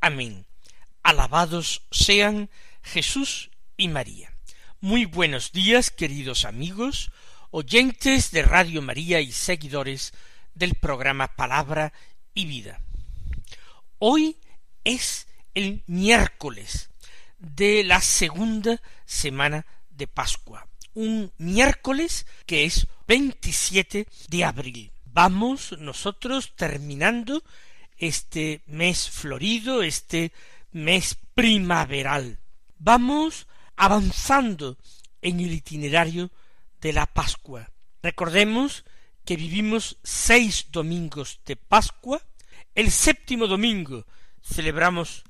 Amén. Alabados sean Jesús y María. Muy buenos días, queridos amigos, oyentes de Radio María y seguidores del programa Palabra y Vida. Hoy es el miércoles de la segunda semana de Pascua, un miércoles que es 27 de abril. Vamos nosotros terminando este mes florido, este mes primaveral. Vamos avanzando en el itinerario de la Pascua. Recordemos que vivimos seis domingos de Pascua. El séptimo domingo celebramos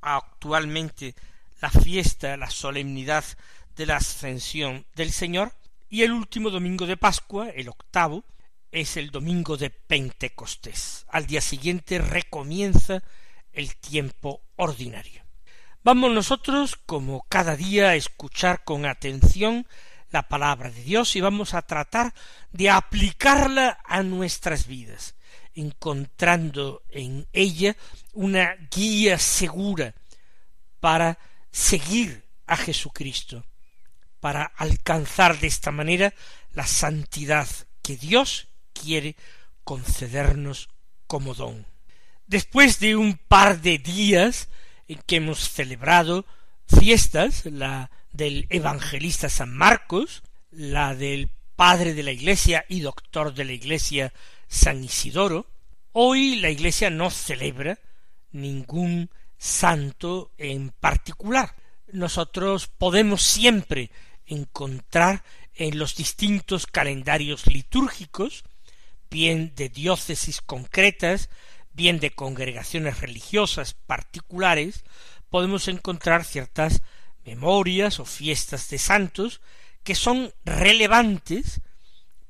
actualmente la fiesta, la solemnidad de la ascensión del Señor. Y el último domingo de Pascua, el octavo, es el domingo de Pentecostés. Al día siguiente recomienza el tiempo ordinario. Vamos nosotros, como cada día, a escuchar con atención la palabra de Dios y vamos a tratar de aplicarla a nuestras vidas, encontrando en ella una guía segura para seguir a Jesucristo, para alcanzar de esta manera la santidad que Dios quiere concedernos como don. Después de un par de días en que hemos celebrado fiestas, la del evangelista San Marcos, la del padre de la Iglesia y doctor de la Iglesia San Isidoro, hoy la Iglesia no celebra ningún santo en particular. Nosotros podemos siempre encontrar en los distintos calendarios litúrgicos bien de diócesis concretas, bien de congregaciones religiosas particulares, podemos encontrar ciertas memorias o fiestas de santos que son relevantes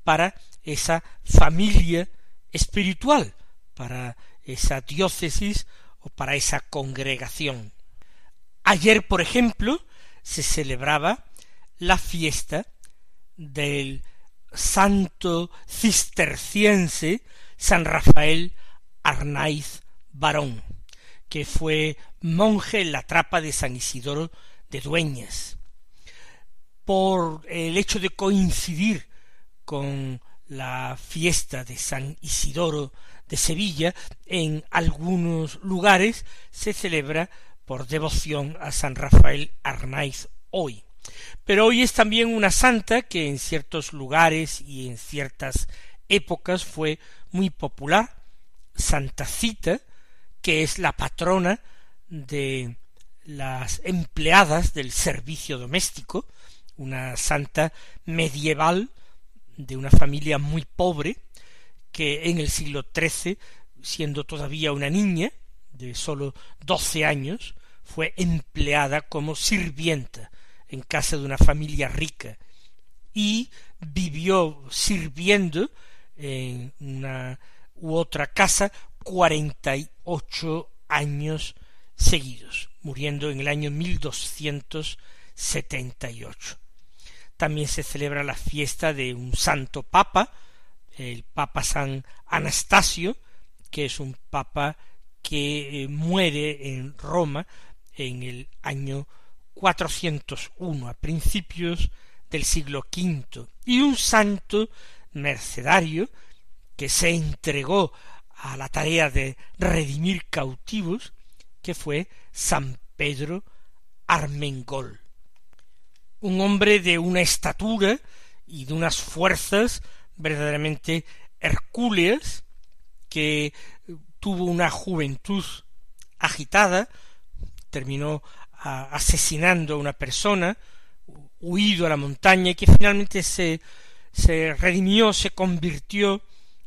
para esa familia espiritual, para esa diócesis o para esa congregación. Ayer, por ejemplo, se celebraba la fiesta del santo cisterciense San Rafael Arnaiz Barón, que fue monje en la trapa de San Isidoro de Dueñas. Por el hecho de coincidir con la fiesta de San Isidoro de Sevilla, en algunos lugares se celebra por devoción a San Rafael Arnaiz hoy. Pero hoy es también una santa que en ciertos lugares y en ciertas épocas fue muy popular, Santa Cita, que es la patrona de las empleadas del servicio doméstico, una santa medieval de una familia muy pobre, que en el siglo XIII, siendo todavía una niña de sólo doce años, fue empleada como sirvienta en casa de una familia rica y vivió sirviendo en una u otra casa cuarenta y ocho años seguidos, muriendo en el año mil doscientos setenta y ocho. También se celebra la fiesta de un santo papa, el papa San Anastasio, que es un papa que eh, muere en Roma en el año 401 a principios del siglo V y un santo mercedario que se entregó a la tarea de redimir cautivos que fue San Pedro Armengol. Un hombre de una estatura y de unas fuerzas verdaderamente hercúleas que tuvo una juventud agitada terminó asesinando a una persona, huido a la montaña y que finalmente se, se redimió, se convirtió,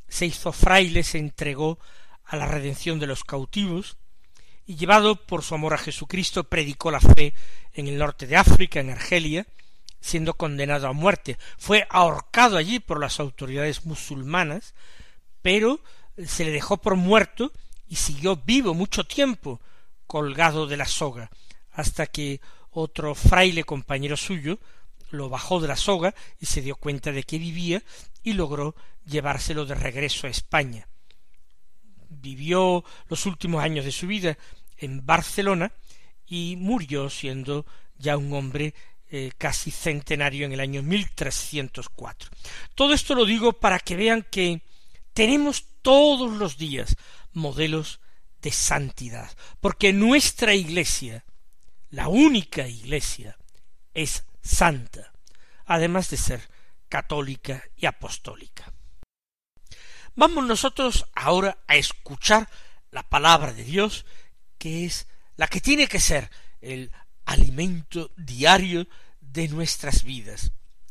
se hizo fraile, se entregó a la redención de los cautivos y llevado por su amor a Jesucristo predicó la fe en el norte de África, en Argelia, siendo condenado a muerte. Fue ahorcado allí por las autoridades musulmanas, pero se le dejó por muerto y siguió vivo mucho tiempo colgado de la soga, hasta que otro fraile compañero suyo lo bajó de la soga y se dio cuenta de que vivía y logró llevárselo de regreso a España. Vivió los últimos años de su vida en Barcelona y murió siendo ya un hombre eh, casi centenario en el año 1304. Todo esto lo digo para que vean que tenemos todos los días modelos de santidad, porque nuestra iglesia, la única iglesia, es santa, además de ser católica y apostólica. Vamos nosotros ahora a escuchar la palabra de Dios, que es la que tiene que ser el alimento diario de nuestras vidas,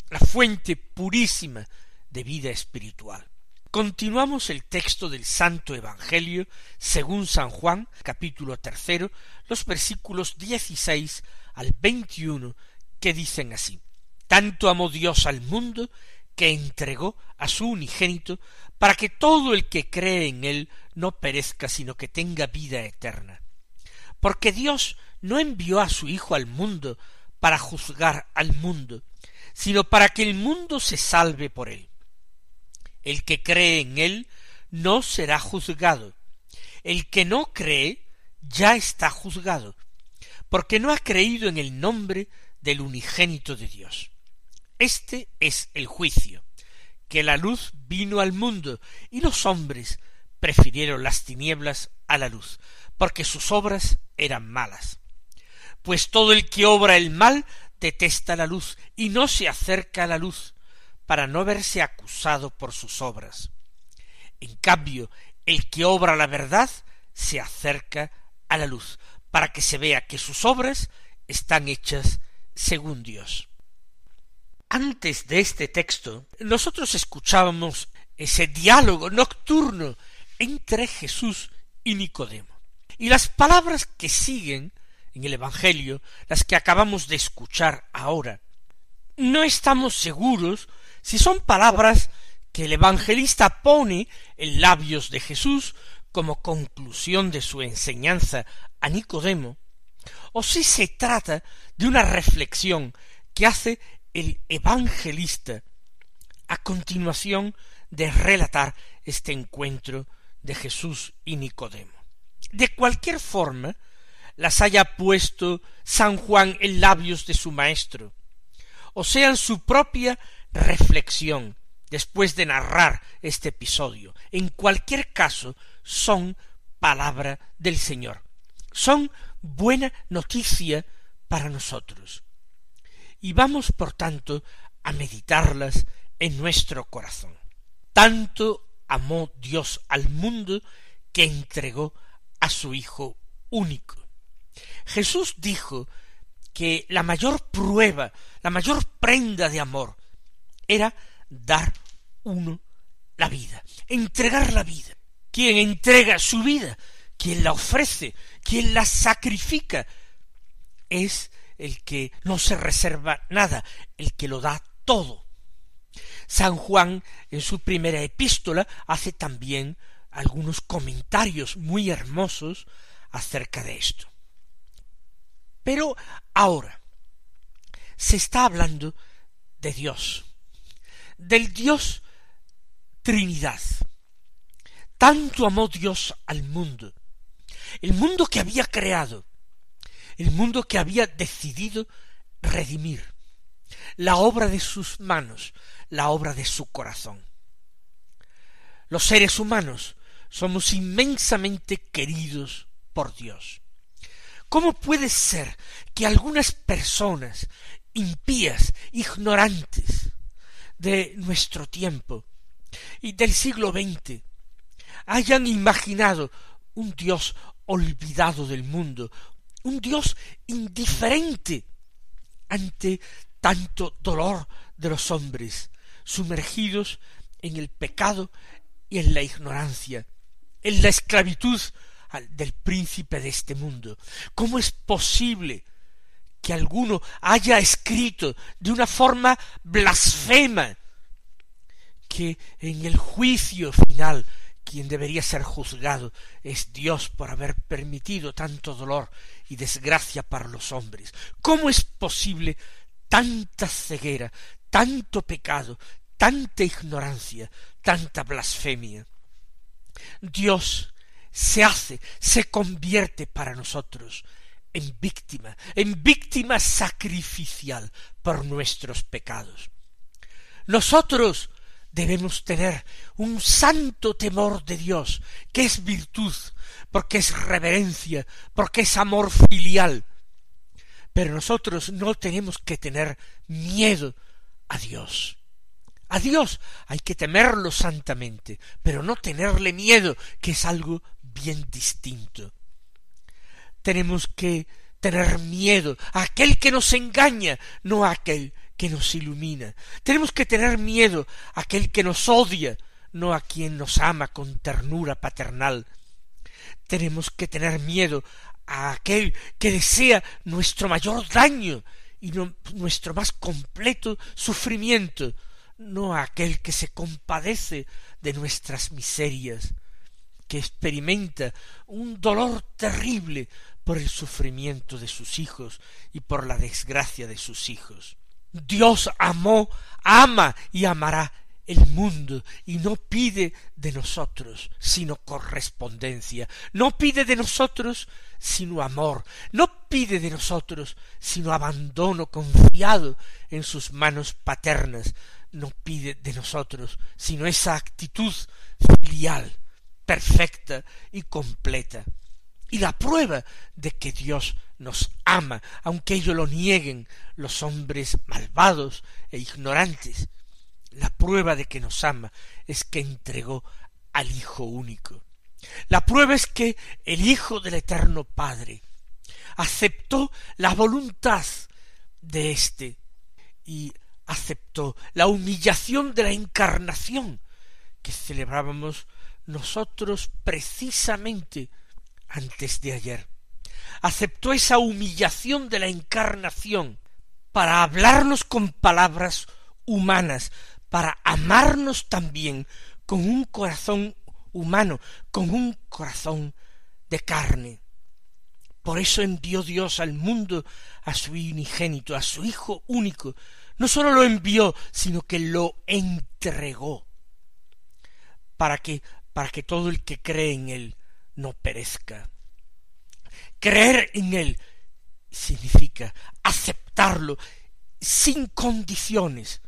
la fuente purísima de vida espiritual. Continuamos el texto del Santo Evangelio según San Juan, capítulo tercero, los versículos dieciséis al veintiuno, que dicen así Tanto amó Dios al mundo que entregó a su unigénito para que todo el que cree en él no perezca, sino que tenga vida eterna. Porque Dios no envió a su Hijo al mundo para juzgar al mundo, sino para que el mundo se salve por él. El que cree en él no será juzgado. El que no cree ya está juzgado, porque no ha creído en el nombre del unigénito de Dios. Este es el juicio, que la luz vino al mundo y los hombres prefirieron las tinieblas a la luz, porque sus obras eran malas. Pues todo el que obra el mal detesta la luz y no se acerca a la luz, para no verse acusado por sus obras. En cambio, el que obra la verdad se acerca a la luz, para que se vea que sus obras están hechas según Dios. Antes de este texto, nosotros escuchábamos ese diálogo nocturno entre Jesús y Nicodemo. Y las palabras que siguen en el Evangelio, las que acabamos de escuchar ahora, no estamos seguros si son palabras que el evangelista pone en labios de Jesús como conclusión de su enseñanza a Nicodemo, o si se trata de una reflexión que hace el evangelista a continuación de relatar este encuentro de Jesús y Nicodemo. De cualquier forma, las haya puesto San Juan en labios de su maestro, o sea en su propia reflexión después de narrar este episodio. En cualquier caso, son palabra del Señor. Son buena noticia para nosotros. Y vamos, por tanto, a meditarlas en nuestro corazón. Tanto amó Dios al mundo que entregó a su Hijo único. Jesús dijo que la mayor prueba, la mayor prenda de amor, era dar uno la vida, entregar la vida. Quien entrega su vida, quien la ofrece, quien la sacrifica, es el que no se reserva nada, el que lo da todo. San Juan, en su primera epístola, hace también algunos comentarios muy hermosos acerca de esto. Pero ahora se está hablando de Dios, del Dios Trinidad. Tanto amó Dios al mundo, el mundo que había creado, el mundo que había decidido redimir, la obra de sus manos, la obra de su corazón. Los seres humanos somos inmensamente queridos por Dios. ¿Cómo puede ser que algunas personas impías, ignorantes de nuestro tiempo y del siglo XX hayan imaginado un Dios olvidado del mundo, un Dios indiferente ante tanto dolor de los hombres, sumergidos en el pecado y en la ignorancia, en la esclavitud del príncipe de este mundo. ¿Cómo es posible que alguno haya escrito de una forma blasfema que en el juicio final quien debería ser juzgado es Dios por haber permitido tanto dolor y desgracia para los hombres. ¿Cómo es posible tanta ceguera, tanto pecado, tanta ignorancia, tanta blasfemia? Dios se hace, se convierte para nosotros en víctima, en víctima sacrificial por nuestros pecados. Nosotros debemos tener un santo temor de Dios, que es virtud, porque es reverencia, porque es amor filial. Pero nosotros no tenemos que tener miedo a Dios. A Dios hay que temerlo santamente, pero no tenerle miedo, que es algo bien distinto. Tenemos que tener miedo a aquel que nos engaña, no a aquel que nos ilumina. Tenemos que tener miedo a aquel que nos odia, no a quien nos ama con ternura paternal. Tenemos que tener miedo a aquel que desea nuestro mayor daño y nuestro más completo sufrimiento, no a aquel que se compadece de nuestras miserias, que experimenta un dolor terrible por el sufrimiento de sus hijos y por la desgracia de sus hijos. Dios amó, ama y amará el mundo y no pide de nosotros sino correspondencia, no pide de nosotros sino amor, no pide de nosotros sino abandono confiado en sus manos paternas, no pide de nosotros sino esa actitud filial, perfecta y completa. Y la prueba de que Dios nos ama, aunque ello lo nieguen los hombres malvados e ignorantes. La prueba de que nos ama es que entregó al Hijo único. La prueba es que el Hijo del Eterno Padre aceptó la voluntad de éste y aceptó la humillación de la encarnación que celebrábamos nosotros precisamente antes de ayer. Aceptó esa humillación de la encarnación para hablarnos con palabras humanas, para amarnos también con un corazón humano, con un corazón de carne. Por eso envió Dios al mundo a su unigénito, a su Hijo único. No sólo lo envió, sino que lo entregó. Para que, para que todo el que cree en él no perezca. Creer en Él significa aceptarlo sin condiciones,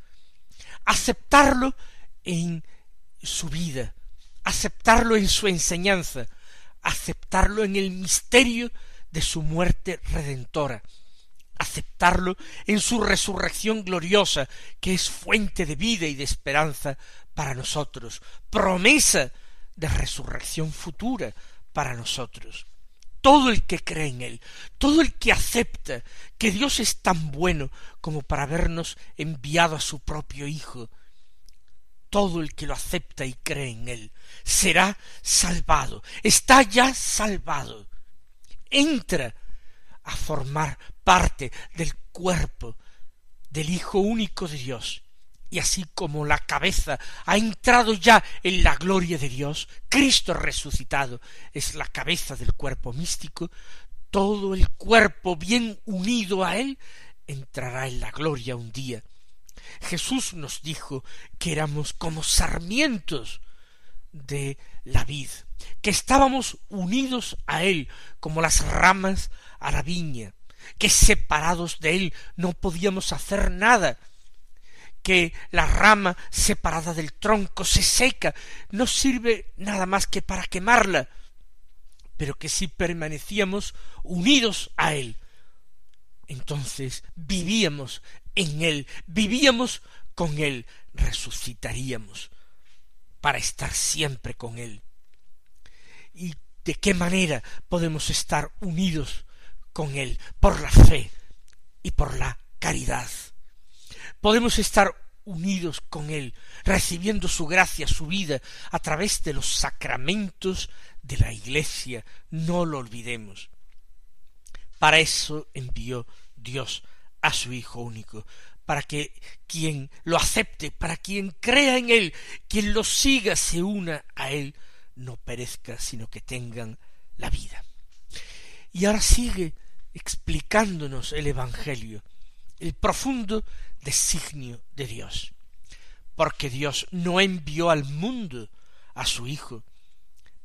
aceptarlo en su vida, aceptarlo en su enseñanza, aceptarlo en el misterio de su muerte redentora, aceptarlo en su resurrección gloriosa, que es fuente de vida y de esperanza para nosotros, promesa de resurrección futura para nosotros. Todo el que cree en Él, todo el que acepta que Dios es tan bueno como para habernos enviado a su propio Hijo, todo el que lo acepta y cree en Él, será salvado, está ya salvado, entra a formar parte del cuerpo del Hijo único de Dios, y así como la cabeza ha entrado ya en la gloria de Dios, Cristo resucitado es la cabeza del cuerpo místico, todo el cuerpo bien unido a Él entrará en la gloria un día. Jesús nos dijo que éramos como sarmientos de la vid, que estábamos unidos a Él como las ramas a la viña, que separados de Él no podíamos hacer nada, que la rama separada del tronco se seca, no sirve nada más que para quemarla, pero que si permanecíamos unidos a él, entonces vivíamos en él, vivíamos con él, resucitaríamos para estar siempre con él. ¿Y de qué manera podemos estar unidos con él? Por la fe y por la caridad podemos estar unidos con Él, recibiendo su gracia, su vida, a través de los sacramentos de la Iglesia. No lo olvidemos. Para eso envió Dios a su Hijo único, para que quien lo acepte, para quien crea en Él, quien lo siga, se una a Él, no perezca, sino que tengan la vida. Y ahora sigue explicándonos el Evangelio, el profundo designio de Dios. Porque Dios no envió al mundo a su Hijo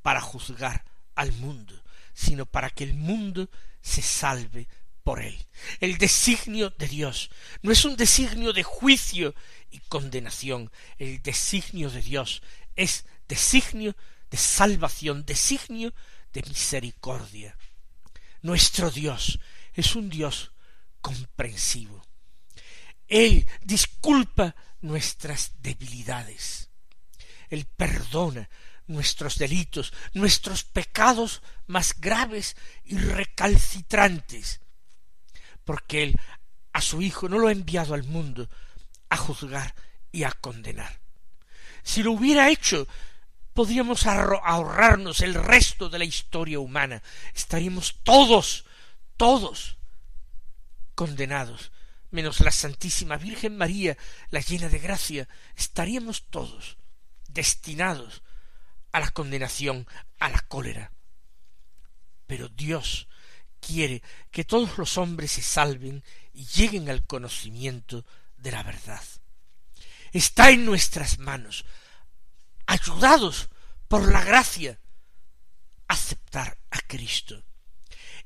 para juzgar al mundo, sino para que el mundo se salve por él. El designio de Dios no es un designio de juicio y condenación. El designio de Dios es designio de salvación, designio de misericordia. Nuestro Dios es un Dios comprensivo. Él disculpa nuestras debilidades. Él perdona nuestros delitos, nuestros pecados más graves y recalcitrantes, porque Él a su Hijo no lo ha enviado al mundo a juzgar y a condenar. Si lo hubiera hecho, podríamos ahorrarnos el resto de la historia humana. Estaríamos todos, todos condenados menos la Santísima Virgen María, la llena de gracia, estaríamos todos destinados a la condenación, a la cólera. Pero Dios quiere que todos los hombres se salven y lleguen al conocimiento de la verdad. Está en nuestras manos, ayudados por la gracia, aceptar a Cristo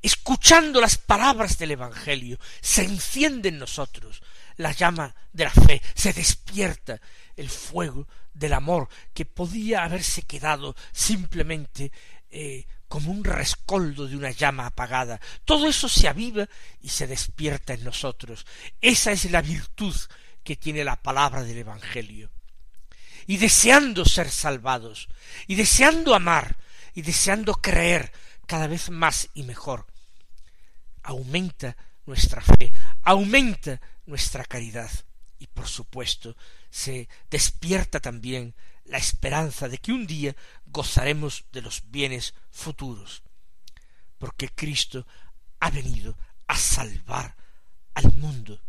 escuchando las palabras del Evangelio, se enciende en nosotros la llama de la fe, se despierta el fuego del amor que podía haberse quedado simplemente eh, como un rescoldo de una llama apagada. Todo eso se aviva y se despierta en nosotros. Esa es la virtud que tiene la palabra del Evangelio. Y deseando ser salvados, y deseando amar, y deseando creer cada vez más y mejor, aumenta nuestra fe, aumenta nuestra caridad. Y por supuesto se despierta también la esperanza de que un día gozaremos de los bienes futuros, porque Cristo ha venido a salvar al mundo.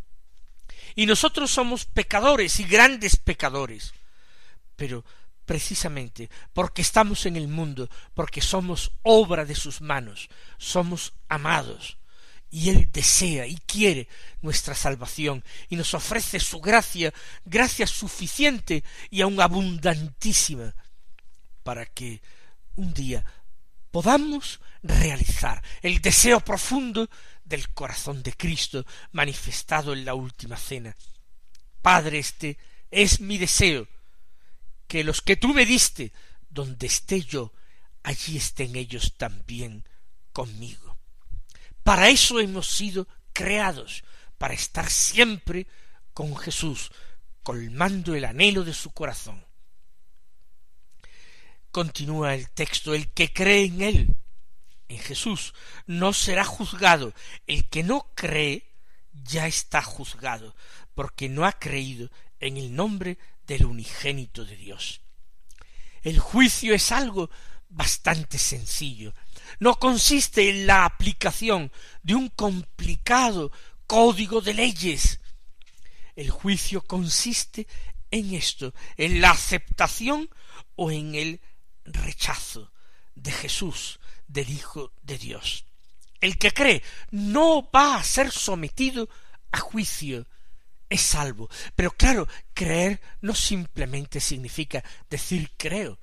Y nosotros somos pecadores y grandes pecadores, pero precisamente porque estamos en el mundo, porque somos obra de sus manos, somos amados, y Él desea y quiere nuestra salvación y nos ofrece su gracia, gracia suficiente y aun abundantísima, para que un día podamos realizar el deseo profundo del corazón de Cristo manifestado en la última cena. Padre, este es mi deseo, que los que tú me diste, donde esté yo, allí estén ellos también conmigo. Para eso hemos sido creados, para estar siempre con Jesús, colmando el anhelo de su corazón. Continúa el texto, el que cree en él, en Jesús, no será juzgado. El que no cree ya está juzgado, porque no ha creído en el nombre del unigénito de Dios. El juicio es algo bastante sencillo, no consiste en la aplicación de un complicado código de leyes. El juicio consiste en esto, en la aceptación o en el rechazo de Jesús, del Hijo de Dios. El que cree no va a ser sometido a juicio, es salvo. Pero claro, creer no simplemente significa decir creo.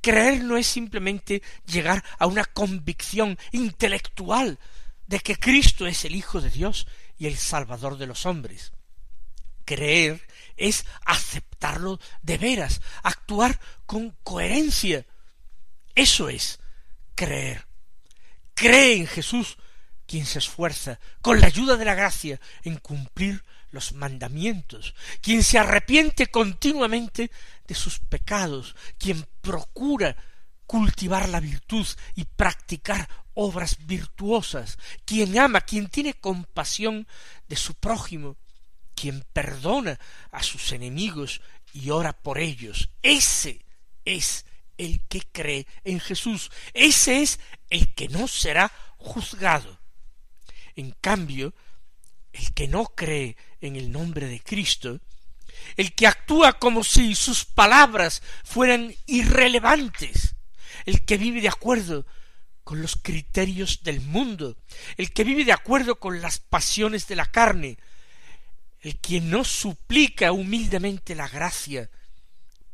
Creer no es simplemente llegar a una convicción intelectual de que Cristo es el Hijo de Dios y el Salvador de los hombres. Creer es aceptarlo de veras, actuar con coherencia. Eso es creer. Cree en Jesús, quien se esfuerza, con la ayuda de la gracia, en cumplir los mandamientos, quien se arrepiente continuamente de sus pecados, quien procura cultivar la virtud y practicar obras virtuosas, quien ama, quien tiene compasión de su prójimo, quien perdona a sus enemigos y ora por ellos. Ese es el que cree en Jesús. Ese es el que no será juzgado. En cambio, el que no cree en el nombre de Cristo, el que actúa como si sus palabras fueran irrelevantes, el que vive de acuerdo con los criterios del mundo, el que vive de acuerdo con las pasiones de la carne, el que no suplica humildemente la gracia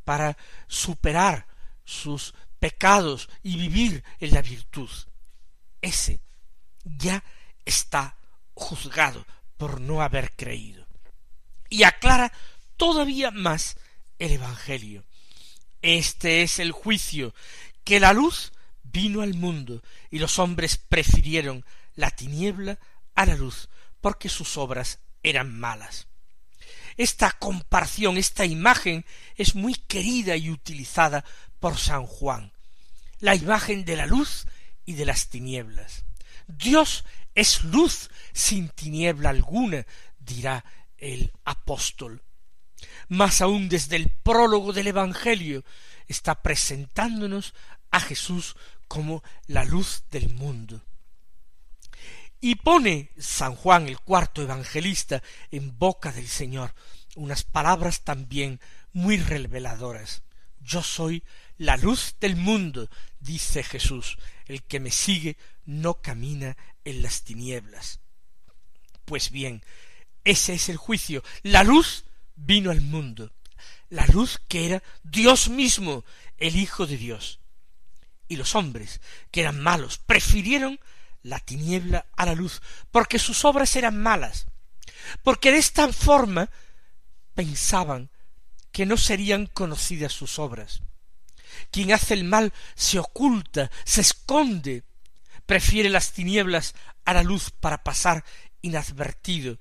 para superar sus pecados y vivir en la virtud, ese ya está juzgado por no haber creído. Y aclara todavía más el Evangelio. Este es el juicio, que la luz vino al mundo y los hombres prefirieron la tiniebla a la luz porque sus obras eran malas. Esta comparación, esta imagen es muy querida y utilizada por San Juan, la imagen de la luz y de las tinieblas. Dios es luz sin tiniebla alguna, dirá el apóstol. Más aún desde el prólogo del Evangelio está presentándonos a Jesús como la luz del mundo. Y pone San Juan el cuarto evangelista en boca del Señor unas palabras también muy reveladoras. Yo soy la luz del mundo, dice Jesús, el que me sigue no camina en las tinieblas. Pues bien, ese es el juicio. La luz vino al mundo, la luz que era Dios mismo, el Hijo de Dios. Y los hombres, que eran malos, prefirieron la tiniebla a la luz, porque sus obras eran malas, porque de esta forma pensaban que no serían conocidas sus obras. Quien hace el mal se oculta, se esconde, prefiere las tinieblas a la luz para pasar inadvertido,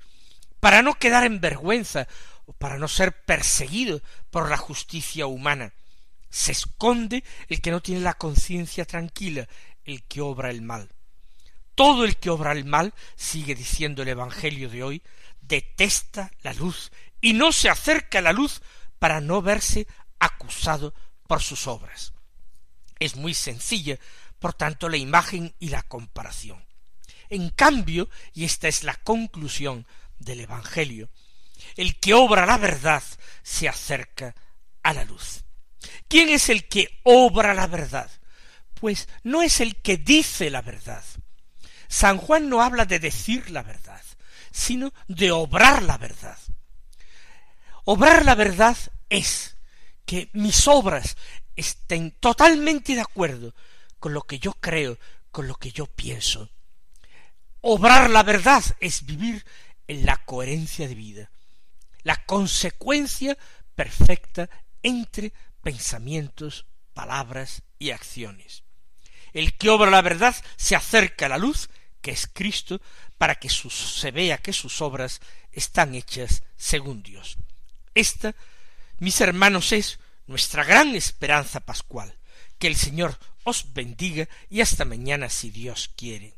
para no quedar en vergüenza o para no ser perseguido por la justicia humana. Se esconde el que no tiene la conciencia tranquila, el que obra el mal. Todo el que obra el mal, sigue diciendo el Evangelio de hoy, detesta la luz y no se acerca a la luz para no verse acusado por sus obras. Es muy sencilla, por tanto, la imagen y la comparación. En cambio, y esta es la conclusión del Evangelio, el que obra la verdad se acerca a la luz. ¿Quién es el que obra la verdad? Pues no es el que dice la verdad. San Juan no habla de decir la verdad, sino de obrar la verdad. Obrar la verdad es que mis obras estén totalmente de acuerdo con lo que yo creo, con lo que yo pienso. Obrar la verdad es vivir en la coherencia de vida, la consecuencia perfecta entre pensamientos, palabras y acciones. El que obra la verdad se acerca a la luz, que es Cristo, para que se vea que sus obras están hechas según Dios. Esta, mis hermanos, es nuestra gran esperanza pascual. Que el Señor os bendiga y hasta mañana si Dios quiere.